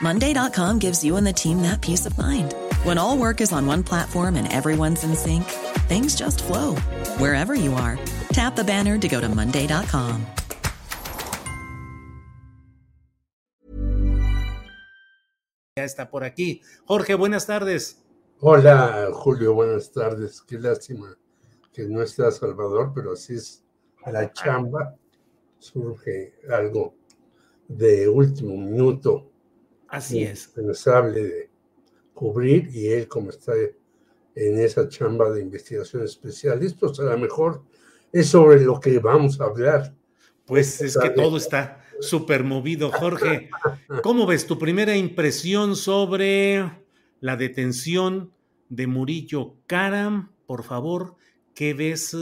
Monday.com gives you and the team that peace of mind. When all work is on one platform and everyone's in sync, things just flow wherever you are. Tap the banner to go to Monday.com. Ya está por aquí. Jorge, buenas tardes. Hola, Julio, buenas tardes. Qué lástima que no está Salvador, pero así es la chamba. Surge algo de último minuto Así es. Indispensable de cubrir y él como está en esa chamba de investigación especial, pues a lo mejor es sobre lo que vamos a hablar. Pues es que todo está súper movido. Jorge, ¿cómo ves tu primera impresión sobre la detención de Murillo Karam? Por favor, ¿qué ves?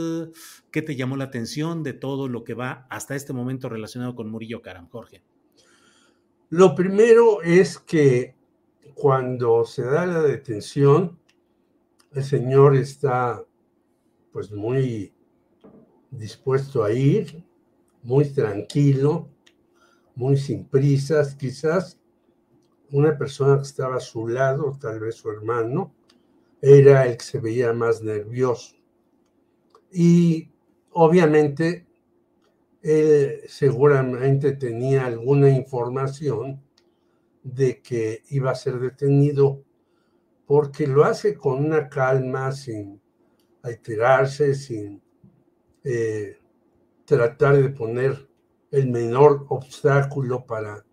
¿Qué te llamó la atención de todo lo que va hasta este momento relacionado con Murillo Karam, Jorge? Lo primero es que cuando se da la detención, el señor está pues muy dispuesto a ir, muy tranquilo, muy sin prisas, quizás una persona que estaba a su lado, tal vez su hermano, era el que se veía más nervioso. Y obviamente él seguramente tenía alguna información de que iba a ser detenido porque lo hace con una calma, sin alterarse, sin eh, tratar de poner el menor obstáculo para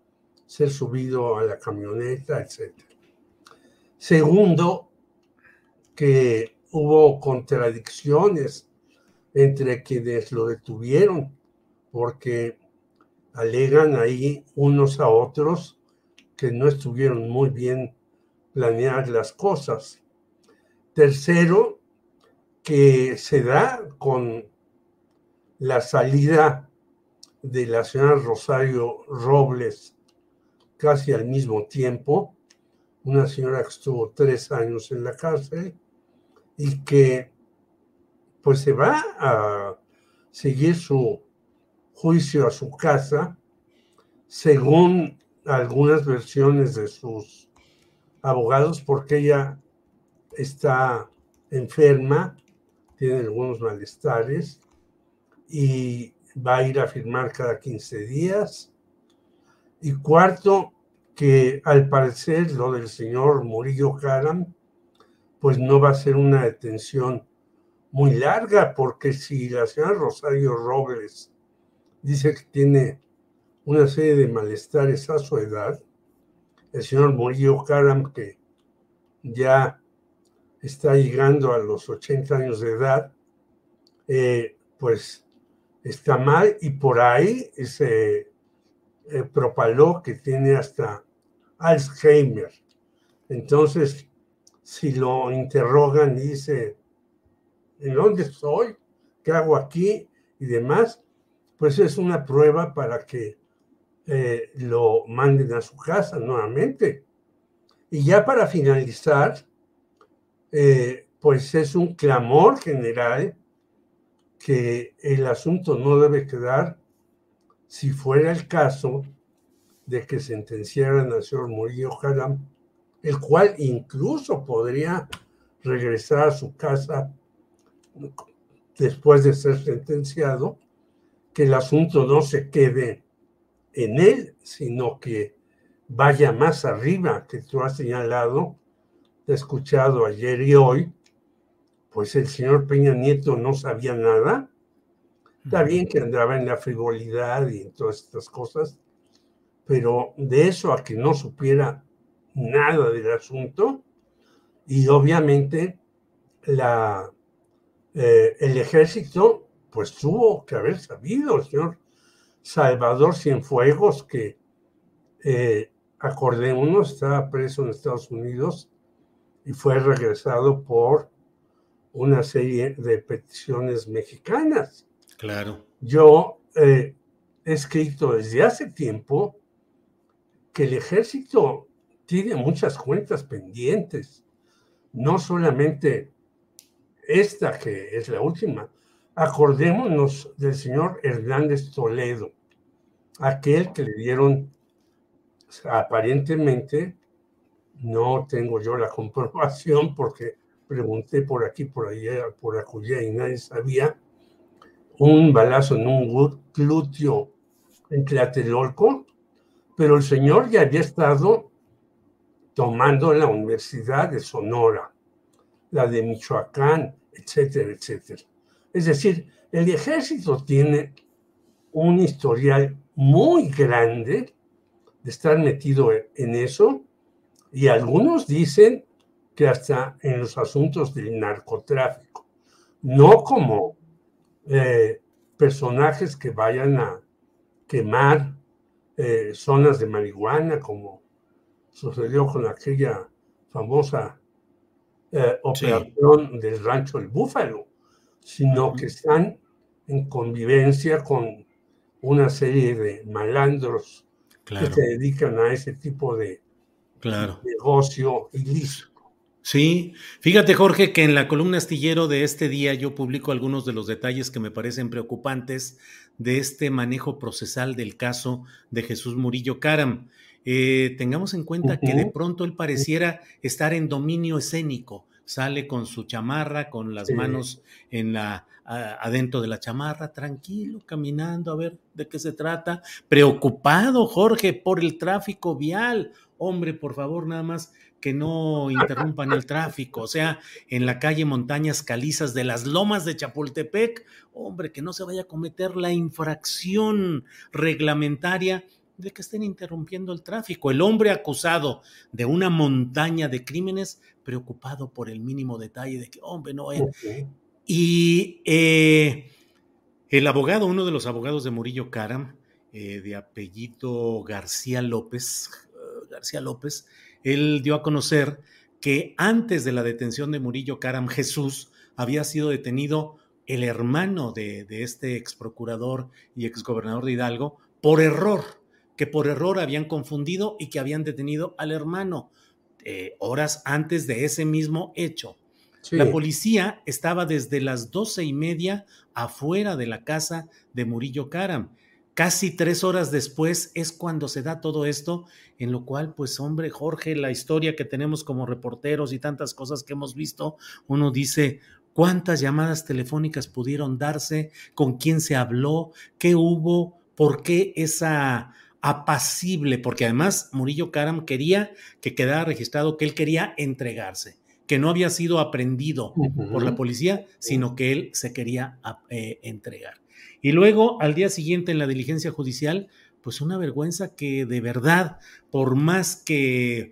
ser subido a la camioneta, etc. Segundo, que hubo contradicciones entre quienes lo detuvieron porque alegan ahí unos a otros que no estuvieron muy bien planeadas las cosas. Tercero, que se da con la salida de la señora Rosario Robles casi al mismo tiempo, una señora que estuvo tres años en la cárcel y que pues se va a seguir su juicio a su casa, según algunas versiones de sus abogados, porque ella está enferma, tiene algunos malestares y va a ir a firmar cada 15 días. Y cuarto, que al parecer lo del señor Murillo Karam, pues no va a ser una detención muy larga, porque si la señora Rosario Robles dice que tiene una serie de malestares a su edad. El señor Murillo Karam, que ya está llegando a los 80 años de edad, eh, pues está mal y por ahí se eh, propaló que tiene hasta Alzheimer. Entonces, si lo interrogan y dice, ¿en dónde estoy? ¿Qué hago aquí? Y demás, pues es una prueba para que eh, lo manden a su casa nuevamente. Y ya para finalizar, eh, pues es un clamor general que el asunto no debe quedar, si fuera el caso, de que sentenciaran al señor Murillo Haram, el cual incluso podría regresar a su casa después de ser sentenciado que el asunto no se quede en él, sino que vaya más arriba, que tú has señalado, escuchado ayer y hoy, pues el señor Peña Nieto no sabía nada. Está bien que andaba en la frivolidad y en todas estas cosas, pero de eso a que no supiera nada del asunto, y obviamente la, eh, el ejército pues tuvo que haber sabido, el señor Salvador Cienfuegos, que eh, acordémonos, estaba preso en Estados Unidos y fue regresado por una serie de peticiones mexicanas. Claro. Yo eh, he escrito desde hace tiempo que el ejército tiene muchas cuentas pendientes, no solamente esta que es la última. Acordémonos del señor Hernández Toledo, aquel que le dieron aparentemente, no tengo yo la comprobación porque pregunté por aquí, por allá, por acullá y nadie sabía, un balazo en un glúteo en Tlatelolco, pero el señor ya había estado tomando la Universidad de Sonora, la de Michoacán, etcétera, etcétera. Es decir, el ejército tiene un historial muy grande de estar metido en eso y algunos dicen que hasta en los asuntos del narcotráfico, no como eh, personajes que vayan a quemar eh, zonas de marihuana, como sucedió con aquella famosa eh, operación del rancho El Búfalo, sino que están en convivencia con una serie de malandros que se dedican a ese tipo de negocio ilícito. Sí, fíjate Jorge que en la columna astillero de este día yo publico algunos de los detalles que me parecen preocupantes de este manejo procesal del caso de Jesús Murillo Caram. Eh, tengamos en cuenta que de pronto él pareciera estar en dominio escénico, sale con su chamarra, con las manos en la adentro de la chamarra, tranquilo, caminando a ver de qué se trata, preocupado Jorge por el tráfico vial. Hombre, por favor, nada más que no interrumpan el tráfico, o sea, en la calle Montañas Calizas de las Lomas de Chapultepec, hombre, que no se vaya a cometer la infracción reglamentaria de que estén interrumpiendo el tráfico. El hombre acusado de una montaña de crímenes, preocupado por el mínimo detalle de que, hombre, no es. Y eh, el abogado, uno de los abogados de Murillo Caram, eh, de apellido García López, García López, él dio a conocer que antes de la detención de Murillo Caram Jesús había sido detenido el hermano de, este ex procurador y ex gobernador de Hidalgo por error, que por error habían confundido y que habían detenido al hermano eh, horas antes de ese mismo hecho. La policía estaba desde las doce y media afuera de la casa de Murillo Caram Casi tres horas después es cuando se da todo esto, en lo cual, pues hombre, Jorge, la historia que tenemos como reporteros y tantas cosas que hemos visto, uno dice, ¿cuántas llamadas telefónicas pudieron darse? ¿Con quién se habló? ¿Qué hubo? ¿Por qué esa apacible? Porque además Murillo Karam quería que quedara registrado que él quería entregarse que no había sido aprendido por la policía, sino que él se quería eh, entregar. Y luego, al día siguiente, en la diligencia judicial, pues una vergüenza que de verdad, por más que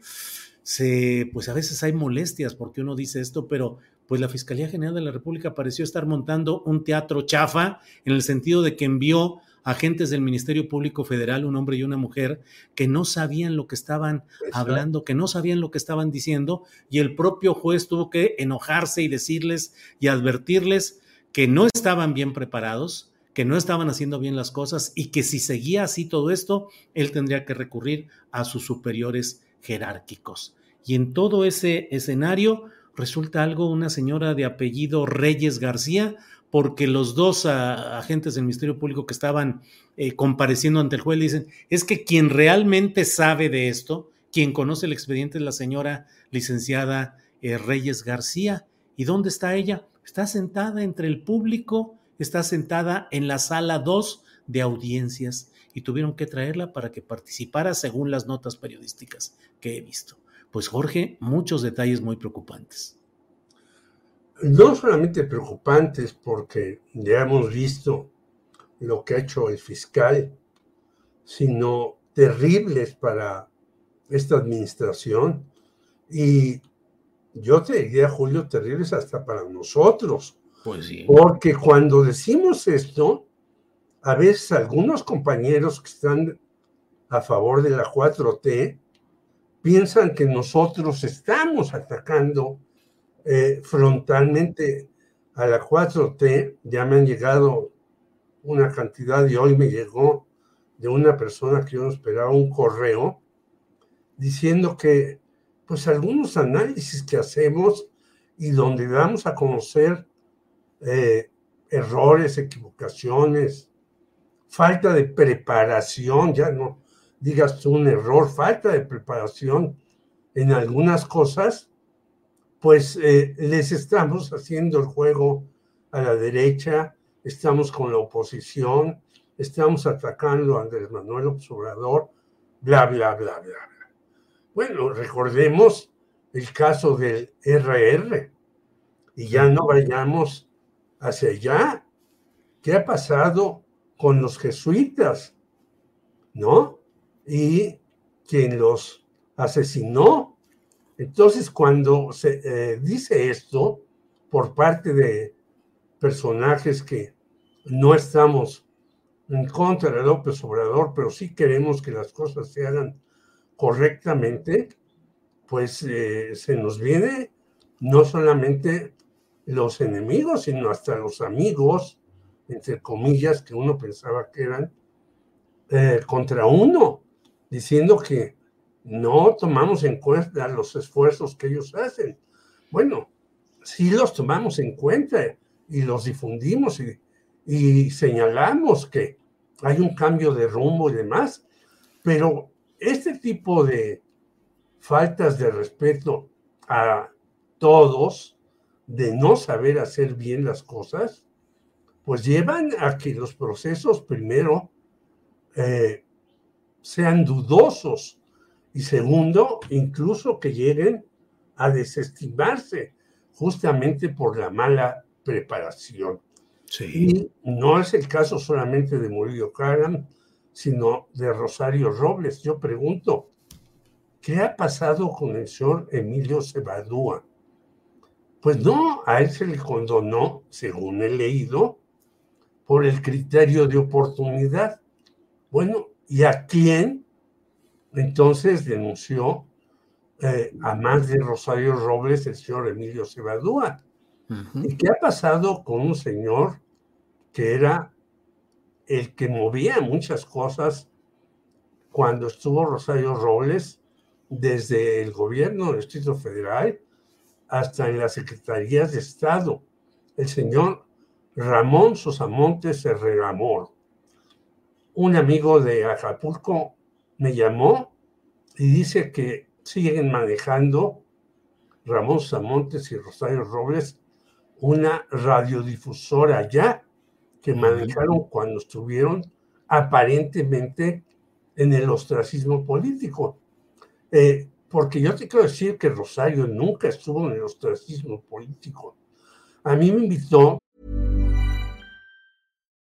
se, pues a veces hay molestias porque uno dice esto, pero pues la Fiscalía General de la República pareció estar montando un teatro chafa en el sentido de que envió agentes del Ministerio Público Federal, un hombre y una mujer, que no sabían lo que estaban hablando, que no sabían lo que estaban diciendo, y el propio juez tuvo que enojarse y decirles y advertirles que no estaban bien preparados, que no estaban haciendo bien las cosas y que si seguía así todo esto, él tendría que recurrir a sus superiores jerárquicos. Y en todo ese escenario resulta algo una señora de apellido Reyes García, porque los dos agentes del Ministerio Público que estaban eh, compareciendo ante el juez le dicen, es que quien realmente sabe de esto, quien conoce el expediente es la señora licenciada eh, Reyes García. ¿Y dónde está ella? Está sentada entre el público está sentada en la sala 2 de audiencias y tuvieron que traerla para que participara según las notas periodísticas que he visto. pues Jorge, muchos detalles muy preocupantes. No solamente preocupantes porque ya hemos visto lo que ha hecho el fiscal, sino terribles para esta administración y yo te diría, Julio, terribles hasta para nosotros. Pues sí. Porque cuando decimos esto, a veces algunos compañeros que están a favor de la 4T piensan que nosotros estamos atacando eh, frontalmente a la 4T. Ya me han llegado una cantidad y hoy me llegó de una persona que yo no esperaba un correo diciendo que pues algunos análisis que hacemos y donde damos a conocer eh, errores, equivocaciones, falta de preparación, ya no digas un error, falta de preparación en algunas cosas, pues eh, les estamos haciendo el juego a la derecha, estamos con la oposición, estamos atacando a Andrés Manuel Observador, bla, bla, bla, bla. Bueno, recordemos el caso del RR y ya no vayamos hacia allá. ¿Qué ha pasado con los jesuitas? ¿No? Y quien los asesinó. Entonces, cuando se eh, dice esto por parte de personajes que no estamos en contra de López Obrador, pero sí queremos que las cosas se hagan correctamente, pues eh, se nos viene no solamente los enemigos, sino hasta los amigos, entre comillas, que uno pensaba que eran eh, contra uno, diciendo que no tomamos en cuenta los esfuerzos que ellos hacen. Bueno, sí los tomamos en cuenta y los difundimos y, señalamos que hay un cambio de rumbo y demás, pero este tipo de faltas de respeto a todos, de no saber hacer bien las cosas, pues llevan a que los procesos primero eh, sean dudosos y segundo, incluso que lleguen a desestimarse justamente por la mala preparación. Sí. Y no es el caso solamente de Murillo Karam, sino de Rosario Robles. Yo pregunto, ¿qué ha pasado con el señor Emilio Cebadúa? Pues no, a él se le condonó, según he leído, por el criterio de oportunidad. Bueno, ¿y a quién entonces denunció eh, a más de Rosario Robles el señor Emilio Cebadúa? ¿Y qué ha pasado con un señor que era el que movía muchas cosas cuando estuvo Rosario Robles, desde el gobierno del Distrito Federal hasta en las secretarías de Estado, el señor Ramón Sosamontes Herrera Un amigo de Acapulco me llamó y dice que siguen manejando Ramón Sosamontes y Rosario Robles una radiodifusora ya que manejaron cuando estuvieron aparentemente en el ostracismo político. Eh, porque yo te quiero decir que Rosario nunca estuvo en el ostracismo político. A mí me invitó.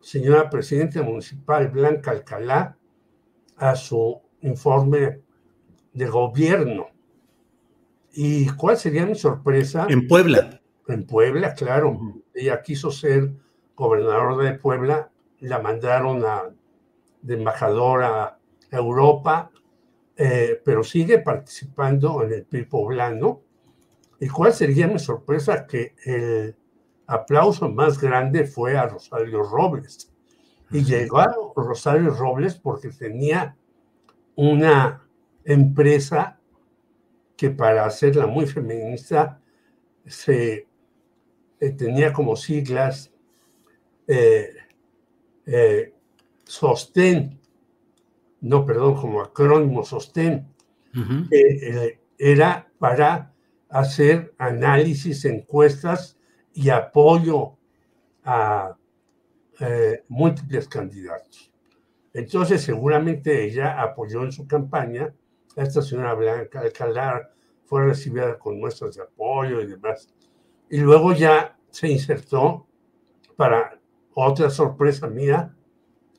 señora presidenta municipal Blanca Alcalá a su informe de gobierno. ¿Y cuál sería mi sorpresa? En Puebla. En Puebla, claro. Ella quiso ser gobernadora de Puebla, la mandaron a, de embajadora a Europa, eh, pero sigue participando en el PIB poblano. ¿Y cuál sería mi sorpresa? Que el aplauso más grande fue a Rosario Robles. Y llegó a Rosario Robles porque tenía una empresa que para hacerla muy feminista se eh, tenía como siglas eh, eh, sostén, no, perdón, como acrónimo sostén, era para hacer análisis, encuestas y apoyo a múltiples candidatos. Entonces, seguramente ella apoyó en su campaña a esta señora Blanca Alcalá, fue recibida con muestras de apoyo y demás. Y luego ya se insertó para otra sorpresa mía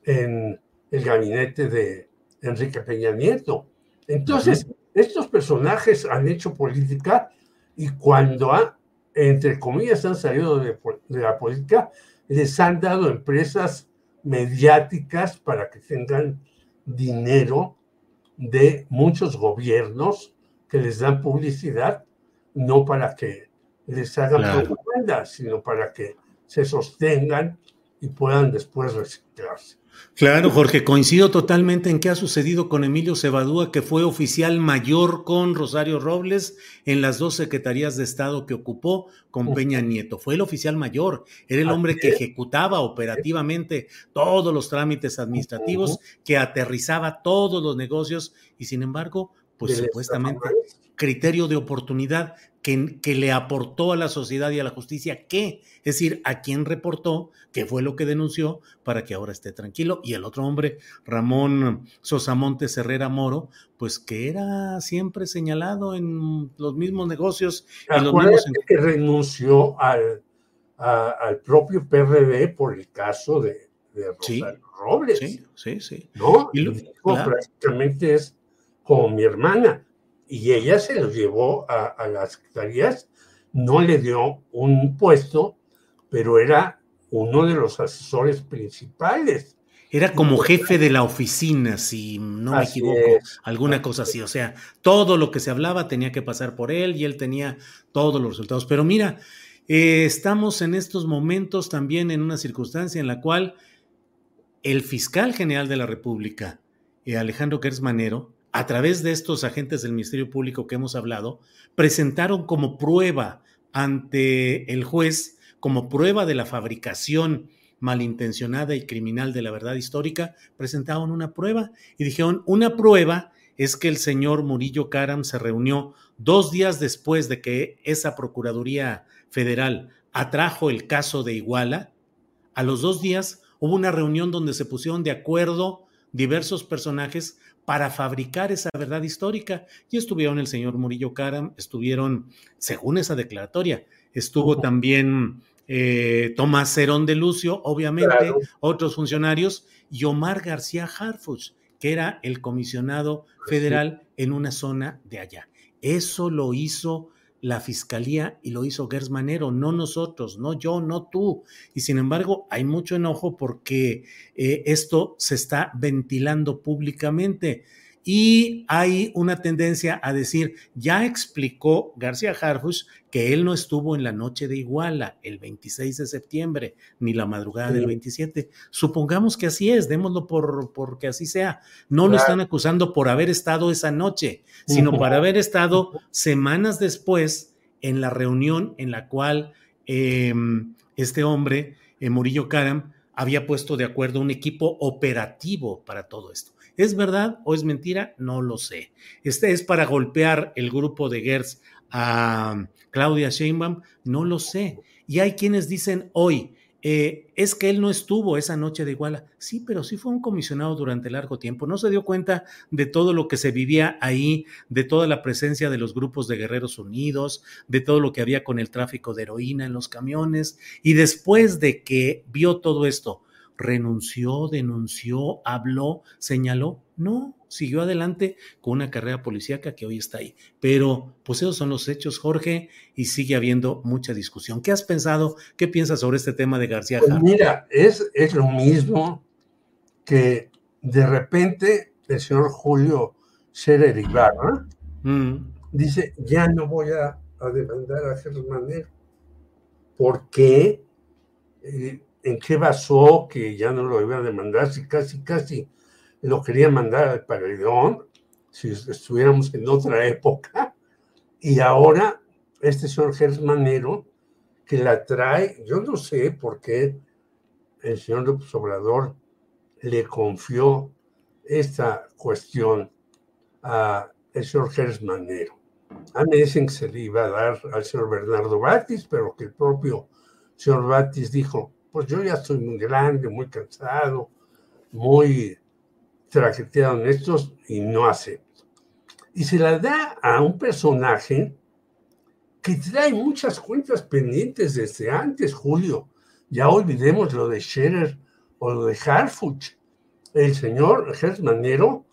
en el gabinete de Enrique Peña Nieto. Entonces, estos personajes han hecho política y cuando, entre comillas, han salido de, de la política, les han dado empresas mediáticas para que tengan dinero de muchos gobiernos que les dan publicidad, no para que les hagan propaganda, sino para que se sostengan y puedan después reciclarse. Claro, Jorge, coincido totalmente en qué ha sucedido con Emilio Cebadúa, que fue oficial mayor con Rosario Robles en las dos secretarías de Estado que ocupó con Peña Nieto. Fue el oficial mayor, era el hombre que ejecutaba operativamente todos los trámites administrativos, que aterrizaba todos los negocios y sin embargo, pues supuestamente criterio de oportunidad que, que, le aportó a la sociedad y a la justicia qué, es decir, a quién reportó, qué fue lo que denunció para que ahora esté tranquilo. Y el otro hombre, Ramón Sosamontes Herrera Moro, pues que era siempre señalado en los mismos negocios. Y los mismos... que renunció al, al propio PRD por el caso de, de Rosario Robles. Sí, sí, sí. ¿No? Y lo, prácticamente es como mi hermana y ella se los llevó a, las secretarías, no le dio un puesto, pero era uno de los asesores principales. Era como jefe de la oficina, si no me equivoco, alguna cosa así. O sea, todo lo que se hablaba tenía que pasar por él y él tenía todos los resultados. Pero mira, eh, estamos en estos momentos también en una circunstancia en la cual el fiscal general de la República, eh, Alejandro Gersmanero, a través de estos agentes del Ministerio Público que hemos hablado, presentaron como prueba ante el juez, como prueba de la fabricación malintencionada y criminal de la verdad histórica, presentaron una prueba y dijeron, una prueba es que el señor Murillo Karam se reunió dos días después de que esa Procuraduría Federal atrajo el caso de Iguala. A los dos días hubo una reunión donde se pusieron de acuerdo diversos personajes para fabricar esa verdad histórica. Y estuvieron el señor Murillo Karam, estuvieron, según esa declaratoria, estuvo también eh, Tomás Cerón de Lucio, obviamente, otros funcionarios, y Omar García Harfuch, que era el comisionado federal en una zona de allá. Eso lo hizo la fiscalía y lo hizo Gers Manero, no nosotros, no yo, no tú. Y sin embargo, hay mucho enojo porque eh, esto se está ventilando públicamente. Y hay una tendencia a decir, ya explicó García Harfuch que él no estuvo en la noche de Iguala, el 26 de septiembre, ni la madrugada del 27. Supongamos que así es, démoslo por, porque así sea. No lo están acusando por haber estado esa noche, sino por haber estado semanas después en la reunión en la cual em, este hombre, eh, Murillo Karam, había puesto de acuerdo un equipo operativo para todo esto. ¿Es verdad o es mentira? No lo sé. Este es para golpear el grupo de Gers a Claudia Sheinbaum, no lo sé. Y hay quienes dicen hoy, eh, es que él no estuvo esa noche de Iguala. Sí, pero sí fue un comisionado durante largo tiempo. No se dio cuenta de todo lo que se vivía ahí, de toda la presencia de los grupos de Guerreros Unidos, de todo lo que había con el tráfico de heroína en los camiones. Y después de que vio todo esto, renunció, denunció, habló, señaló. No, siguió adelante con una carrera policíaca que hoy está ahí. Pero pues esos son los hechos, Jorge, y sigue habiendo mucha discusión. ¿Qué has pensado? ¿Qué piensas sobre este tema de García pues Mira, es, es lo mismo que de repente el señor Julio Scherer Ibarra mm. dice, ya no voy a, demandar a Germán ¿Por qué? Eh, ¿En qué basó que ya no lo iba a demandar? Si casi, casi lo quería mandar al paredón, si estuviéramos en otra época. Y ahora este señor Germanero, que la trae, yo no sé por qué el señor López Obrador le confió esta cuestión a el señor Gersmanero. A mí dicen que se le iba a dar al señor Bernardo Batis, pero que el propio señor Batis dijo, pues yo ya estoy muy grande, muy cansado, muy traqueteado en estos y no acepto. Y se la da a un personaje que trae muchas cuentas pendientes desde antes, Julio. Ya olvidemos lo de Scherer o lo de Harfuch. El señor Gersmanero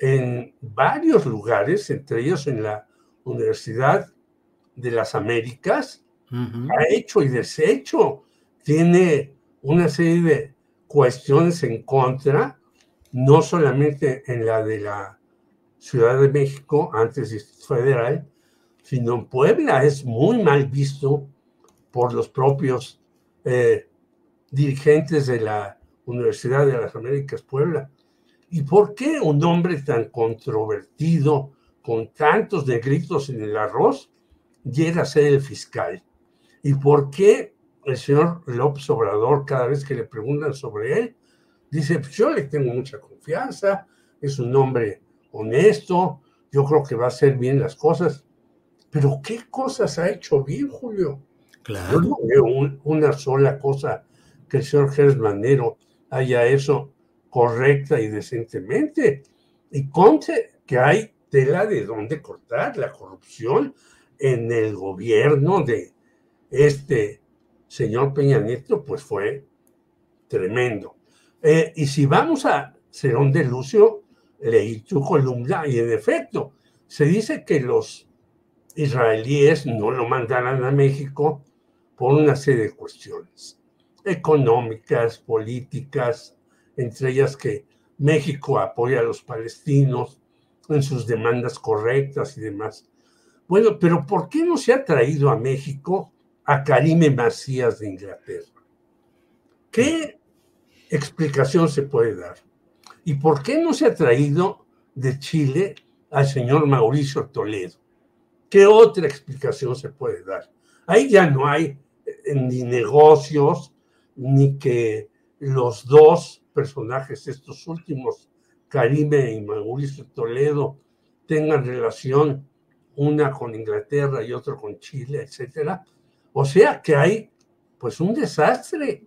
en varios lugares, entre ellos en la Universidad de las Américas, ha hecho y deshecho. Tiene una serie de cuestiones en contra, no solamente en la de la Ciudad de México, antes federal, sino en Puebla. Es muy mal visto por los propios eh, dirigentes de la Universidad de las Américas Puebla. ¿Y por qué un hombre tan controvertido, con tantos negritos en el arroz, llega a ser el fiscal? ¿Y por qué el señor López Obrador, cada vez que le preguntan sobre él, dice, pues yo le tengo mucha confianza, es un hombre honesto, yo creo que va a hacer bien las cosas. Pero ¿qué cosas ha hecho bien, Julio? Claro. Yo no veo una sola cosa que el señor Gers Manero haya eso correcta y decentemente. Y conte que hay tela de dónde cortar la corrupción en el gobierno de este señor Peña Nieto, pues fue tremendo. Eh, y si vamos a Cerón de Lucio, leí tu columna y en efecto, se dice que los israelíes no lo mandaran a México por una serie de cuestiones económicas, políticas, entre ellas que México apoya a los palestinos en sus demandas correctas y demás. Bueno, pero ¿por qué no se ha traído a México a Karime Macías de Inglaterra? ¿Qué explicación se puede dar? ¿Y por qué no se ha traído de Chile al señor Mauricio Toledo? ¿Qué otra explicación se puede dar? Ahí ya no hay eh, ni negocios, ni que los dos personajes, estos últimos, Karime y Mauricio Toledo, tengan relación una con Inglaterra y otro con Chile, etcétera. O sea que hay pues un desastre.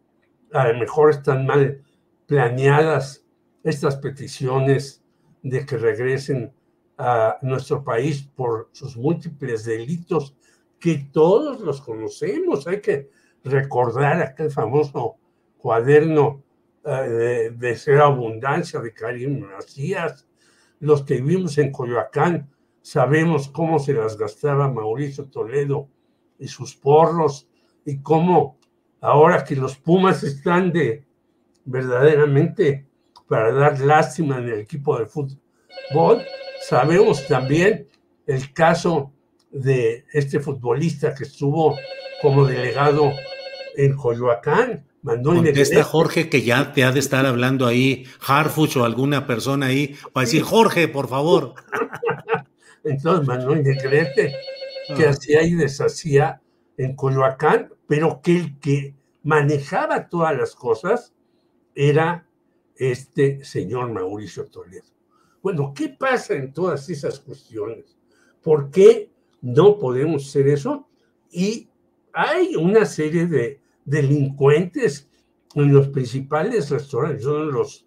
A lo mejor están mal planeadas estas peticiones de que regresen a nuestro país por sus múltiples delitos que todos los conocemos. Hay que recordar aquel famoso cuaderno eh, de, ser abundancia de Karim Macías. Los que vivimos en Coyoacán sabemos cómo se las gastaba Mauricio Toledo y sus porros y cómo ahora que los Pumas están de verdaderamente para dar lástima en el equipo de fútbol, sabemos también el caso de este futbolista que estuvo como delegado en Coyoacán. Mandó Contesta Jorge que ya te ha de estar hablando ahí, Harfuch o alguna persona ahí, para decir, Jorge, por favor. Entonces Manuel Negrete, que hacía y deshacía en Coyoacán, pero que el que manejaba todas las cosas era este señor Mauricio Toledo. Bueno, ¿qué pasa en todas esas cuestiones? ¿Por qué no podemos hacer eso? Y hay una serie de delincuentes en los principales restaurantes. Yo no los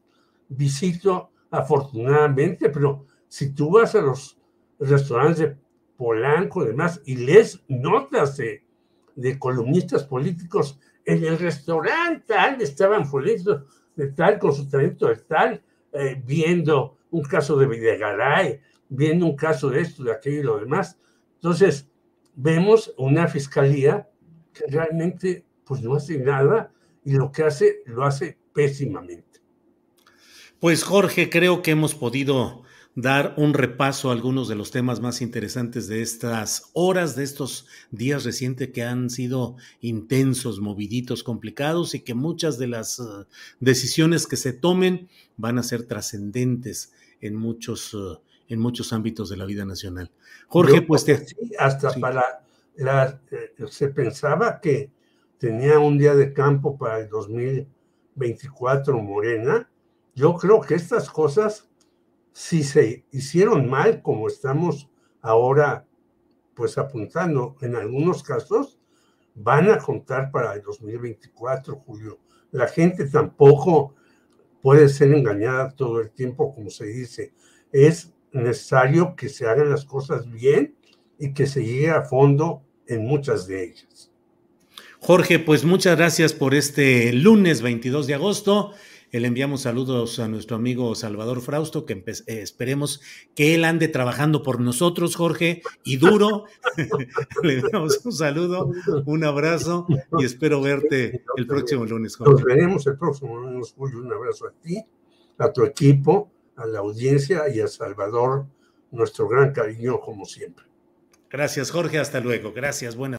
visito afortunadamente, pero si tú vas a los restaurantes de Polanco demás y lees notas de, columnistas políticos, en el restaurante estaban políticos de tal, con su talento de tal, eh, viendo un caso de Videgaray, viendo un caso de esto, de aquello y lo demás. Entonces, vemos una fiscalía que realmente pues no hace nada y lo que hace lo hace pésimamente. Pues Jorge, creo que hemos podido dar un repaso a algunos de los temas más interesantes de estas horas, de estos días recientes que han sido intensos, moviditos, complicados y que muchas de las uh, decisiones que se tomen van a ser trascendentes en muchos, uh, en muchos ámbitos de la vida nacional. Jorge, pues te... hasta para la, eh, se pensaba que tenía un día de campo para el 2024 Morena. Yo creo que estas cosas si se hicieron mal, como estamos ahora pues apuntando en algunos casos, van a contar para el 2024, Julio. La gente tampoco puede ser engañada todo el tiempo, como se dice. Es necesario que se hagan las cosas bien y que se llegue a fondo en muchas de ellas. Jorge, pues muchas gracias por este lunes 22 de agosto. Le enviamos saludos a nuestro amigo Salvador Frausto, que eh, esperemos que él ande trabajando por nosotros, Jorge, y duro. Le damos un saludo, un abrazo y espero verte el próximo lunes, Jorge. Nos veremos el próximo lunes, Julio. Un abrazo a ti, a tu equipo, a la audiencia y a Salvador, nuestro gran cariño, como siempre. Gracias, Jorge. Hasta luego. Gracias. Buenas.